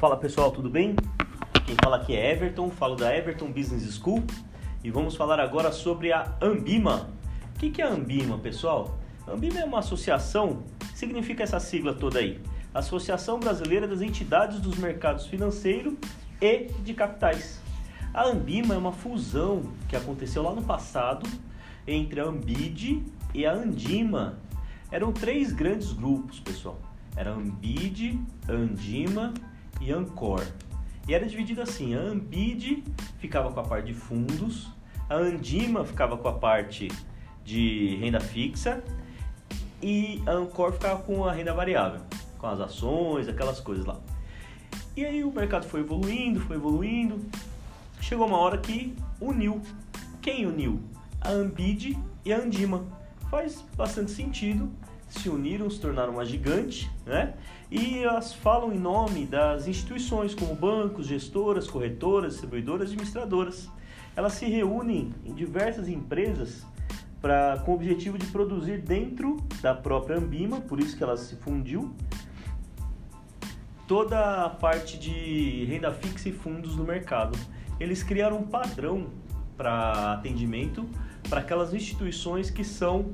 Fala pessoal, tudo bem? Quem fala aqui é Everton, falo da Everton Business School e vamos falar agora sobre a Ambima. O que é a Ambima, pessoal? A Ambima é uma associação, significa essa sigla toda aí, Associação Brasileira das Entidades dos Mercados Financeiro e de Capitais. A Ambima é uma fusão que aconteceu lá no passado entre a Ambid e a Andima. Eram três grandes grupos, pessoal. Era Ambid, Andima e Ancor. E era dividido assim: a Ambid ficava com a parte de fundos, a Andima ficava com a parte de renda fixa e a Ancor ficava com a renda variável, com as ações, aquelas coisas lá. E aí o mercado foi evoluindo, foi evoluindo. Chegou uma hora que uniu. Quem uniu? A Ambid e a Andima. Faz bastante sentido se uniram, se tornaram uma gigante, né? E elas falam em nome das instituições como bancos, gestoras, corretoras, distribuidoras, administradoras. Elas se reúnem em diversas empresas para com o objetivo de produzir dentro da própria Ambima, por isso que ela se fundiu, toda a parte de renda fixa e fundos no mercado. Eles criaram um padrão para atendimento para aquelas instituições que são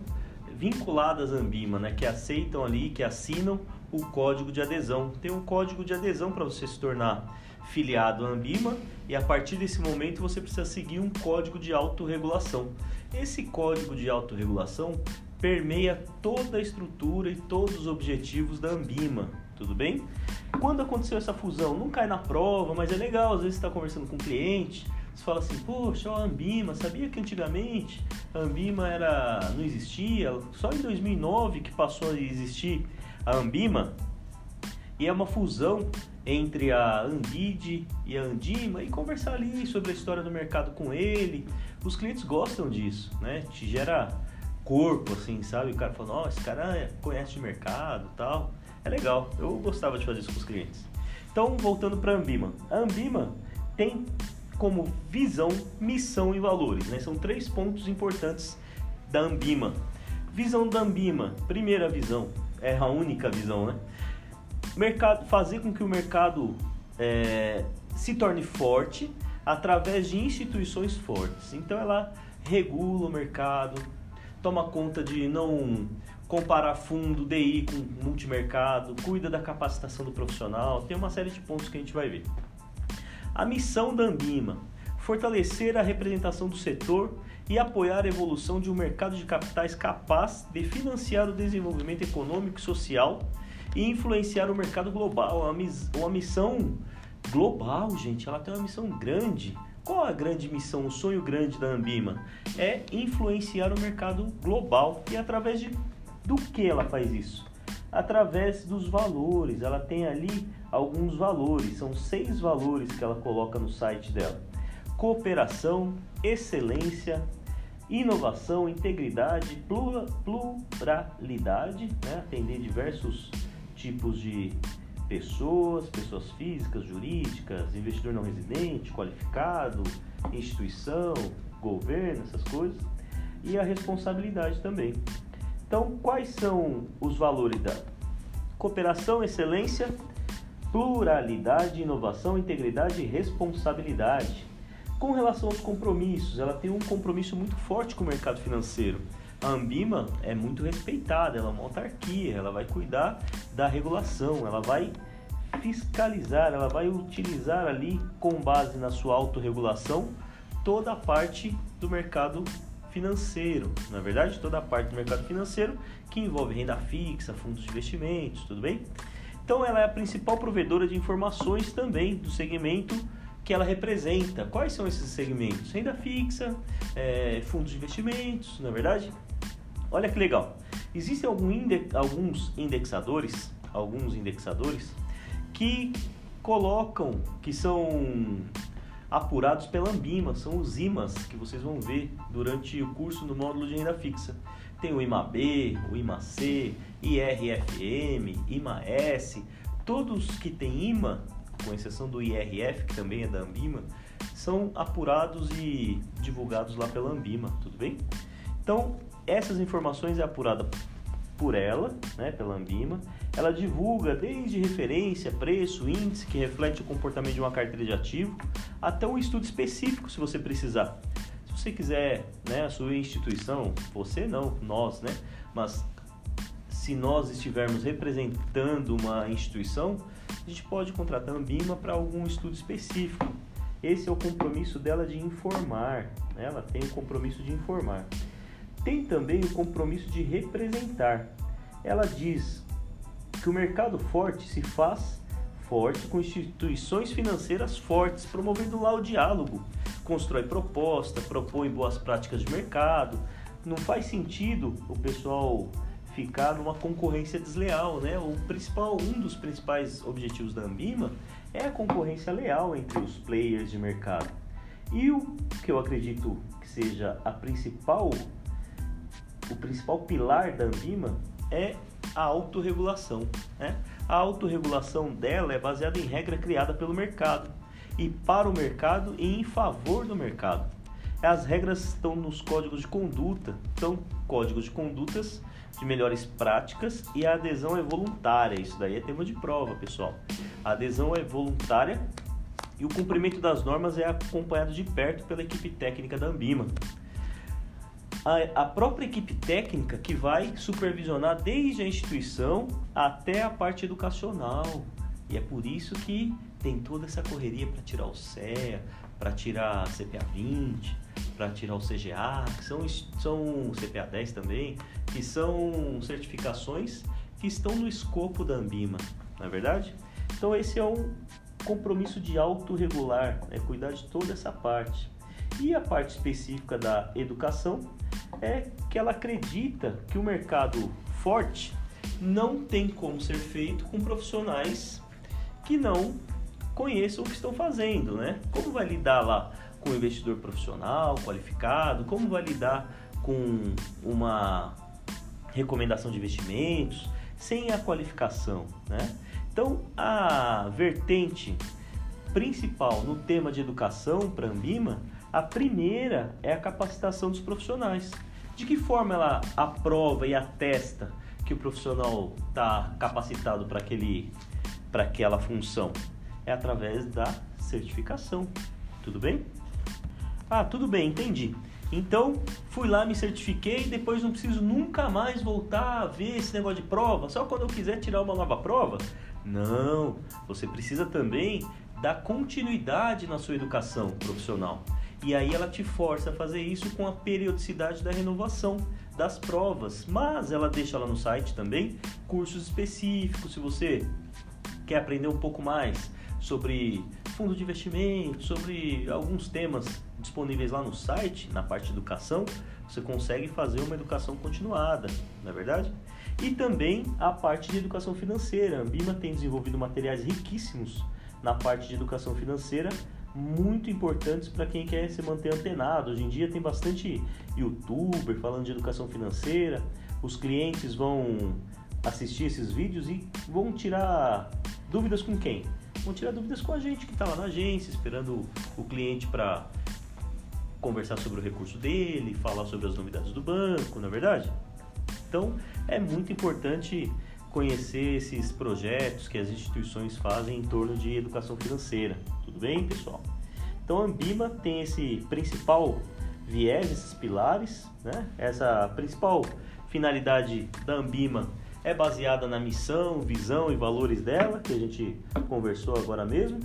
vinculadas à Ambima, né, que aceitam ali, que assinam o código de adesão. Tem um código de adesão para você se tornar filiado à Ambima e a partir desse momento você precisa seguir um código de autorregulação. Esse código de autorregulação permeia toda a estrutura e todos os objetivos da Ambima, tudo bem? Quando aconteceu essa fusão, não cai na prova, mas é legal, às vezes está conversando com um cliente, você fala assim, poxa, a Ambima, sabia que antigamente a Ambima era, não existia, só em 2009 que passou a existir a Ambima, e é uma fusão entre a Ambid e a Andima e conversar ali sobre a história do mercado com ele. Os clientes gostam disso, né? Te gera corpo, assim, sabe? O cara fala, nossa, esse cara conhece de mercado tal. É legal, eu gostava de fazer isso com os clientes. Então, voltando para a Ambima. A Ambima tem como visão, missão e valores. Né? São três pontos importantes da Ambima. Visão da Ambima, primeira visão, é a única visão, né? Mercado, fazer com que o mercado é, se torne forte através de instituições fortes. Então ela regula o mercado, toma conta de não comparar fundo, DI com multimercado, cuida da capacitação do profissional, tem uma série de pontos que a gente vai ver. A missão da Ambima: fortalecer a representação do setor e apoiar a evolução de um mercado de capitais capaz de financiar o desenvolvimento econômico e social e influenciar o mercado global. Uma missão global, gente, ela tem uma missão grande. Qual a grande missão, o sonho grande da Ambima? É influenciar o mercado global. E através de do que ela faz isso? através dos valores. Ela tem ali alguns valores, são seis valores que ela coloca no site dela: cooperação, excelência, inovação, integridade, pluralidade, né? atender diversos tipos de pessoas, pessoas físicas, jurídicas, investidor não residente, qualificado, instituição, governo, essas coisas, e a responsabilidade também. Então, quais são os valores da cooperação, excelência, pluralidade, inovação, integridade e responsabilidade? Com relação aos compromissos, ela tem um compromisso muito forte com o mercado financeiro. A Ambima é muito respeitada, ela é uma autarquia, ela vai cuidar da regulação, ela vai fiscalizar, ela vai utilizar ali, com base na sua autorregulação, toda a parte do mercado financeiro, na verdade, toda a parte do mercado financeiro que envolve renda fixa, fundos de investimentos, tudo bem? Então, ela é a principal provedora de informações também do segmento que ela representa. Quais são esses segmentos? Renda fixa, é, fundos de investimentos, na é verdade? Olha que legal. Existem alguns indexadores, alguns indexadores que colocam que são apurados pela Ambima, são os IMAs que vocês vão ver durante o curso no módulo de renda fixa. Tem o IMAB, o IMAC, IRFM, IMAS, todos que têm IMA, com exceção do IRF, que também é da Ambima, são apurados e divulgados lá pela Ambima, tudo bem? Então, essas informações é apurada por ela, né, pela Ambima, ela divulga desde referência, preço, índice que reflete o comportamento de uma carteira de ativo, até um estudo específico se você precisar. Você quiser, né, a sua instituição, você não, nós, né, mas se nós estivermos representando uma instituição, a gente pode contratar a Ambima para algum estudo específico. Esse é o compromisso dela de informar, né? ela tem o compromisso de informar. Tem também o compromisso de representar. Ela diz que o mercado forte se faz forte com instituições financeiras fortes, promovendo lá o diálogo, constrói proposta, propõe boas práticas de mercado. Não faz sentido o pessoal ficar numa concorrência desleal, né? O principal, um dos principais objetivos da Ambima é a concorrência leal entre os players de mercado. E o que eu acredito que seja a principal, o principal pilar da Ambima é a autorregulação. Né? A autorregulação dela é baseada em regra criada pelo mercado e para o mercado e em favor do mercado. As regras estão nos códigos de conduta, são códigos de condutas de melhores práticas e a adesão é voluntária. Isso daí é tema de prova, pessoal. A adesão é voluntária e o cumprimento das normas é acompanhado de perto pela equipe técnica da Ambima. A, a própria equipe técnica que vai supervisionar desde a instituição até a parte educacional. E é por isso que tem toda essa correria para tirar o CEA, para tirar a CPA 20, para tirar o CGA, que são, são CPA 10 também, que são certificações que estão no escopo da Ambima, não é verdade? Então esse é um compromisso de autorregular, é cuidar de toda essa parte. E a parte específica da educação é que ela acredita que o mercado forte não tem como ser feito com profissionais que não conheçam o que estão fazendo, né? Como vai lidar lá com o investidor profissional, qualificado? Como vai lidar com uma recomendação de investimentos sem a qualificação, né? Então, a vertente principal no tema de educação para Ambima, a primeira é a capacitação dos profissionais. De que forma ela aprova e atesta que o profissional está capacitado para aquele para aquela função? é através da certificação. Tudo bem? Ah, tudo bem, entendi. Então, fui lá, me certifiquei e depois não preciso nunca mais voltar a ver esse negócio de prova, só quando eu quiser tirar uma nova prova? Não, você precisa também dar continuidade na sua educação profissional. E aí ela te força a fazer isso com a periodicidade da renovação das provas. Mas ela deixa lá no site também cursos específicos, se você quer aprender um pouco mais sobre fundo de investimento, sobre alguns temas disponíveis lá no site, na parte de educação, você consegue fazer uma educação continuada, não é verdade? E também a parte de educação financeira. A tem desenvolvido materiais riquíssimos na parte de educação financeira, muito importantes para quem quer se manter antenado. Hoje em dia tem bastante youtuber falando de educação financeira. Os clientes vão assistir esses vídeos e vão tirar dúvidas com quem? vão tirar dúvidas com a gente que está lá na agência, esperando o cliente para conversar sobre o recurso dele, falar sobre as novidades do banco, não é verdade? Então é muito importante conhecer esses projetos que as instituições fazem em torno de educação financeira. Tudo bem, pessoal? Então a Ambima tem esse principal viés, esses pilares, né? Essa principal finalidade da Ambima é baseada na missão, visão e valores dela, que a gente conversou agora mesmo.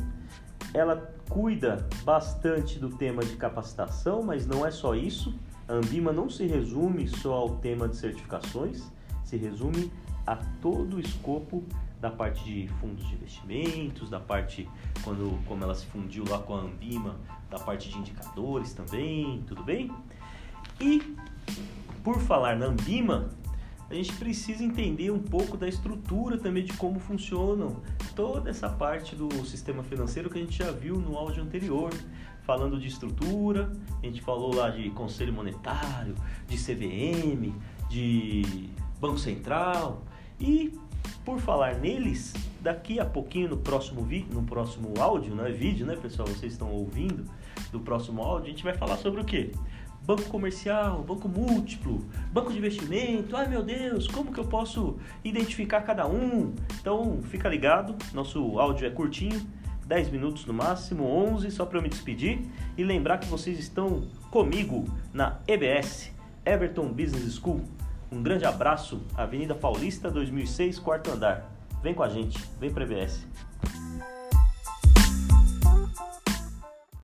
Ela cuida bastante do tema de capacitação, mas não é só isso. A Ambima não se resume só ao tema de certificações, se resume a todo o escopo da parte de fundos de investimentos, da parte quando como ela se fundiu lá com a Ambima, da parte de indicadores também, tudo bem? E por falar na Ambima, a gente precisa entender um pouco da estrutura também de como funcionam toda essa parte do sistema financeiro que a gente já viu no áudio anterior, falando de estrutura, a gente falou lá de conselho monetário, de CVM, de Banco Central e por falar neles, daqui a pouquinho no próximo vídeo, no próximo áudio, não é vídeo, né, pessoal? Vocês estão ouvindo do próximo áudio, a gente vai falar sobre o quê? banco comercial, banco múltiplo, banco de investimento. Ai meu Deus, como que eu posso identificar cada um? Então fica ligado, nosso áudio é curtinho, 10 minutos no máximo, 11 só para eu me despedir e lembrar que vocês estão comigo na EBS, Everton Business School. Um grande abraço, Avenida Paulista 2006, quarto andar. Vem com a gente, vem para a EBS.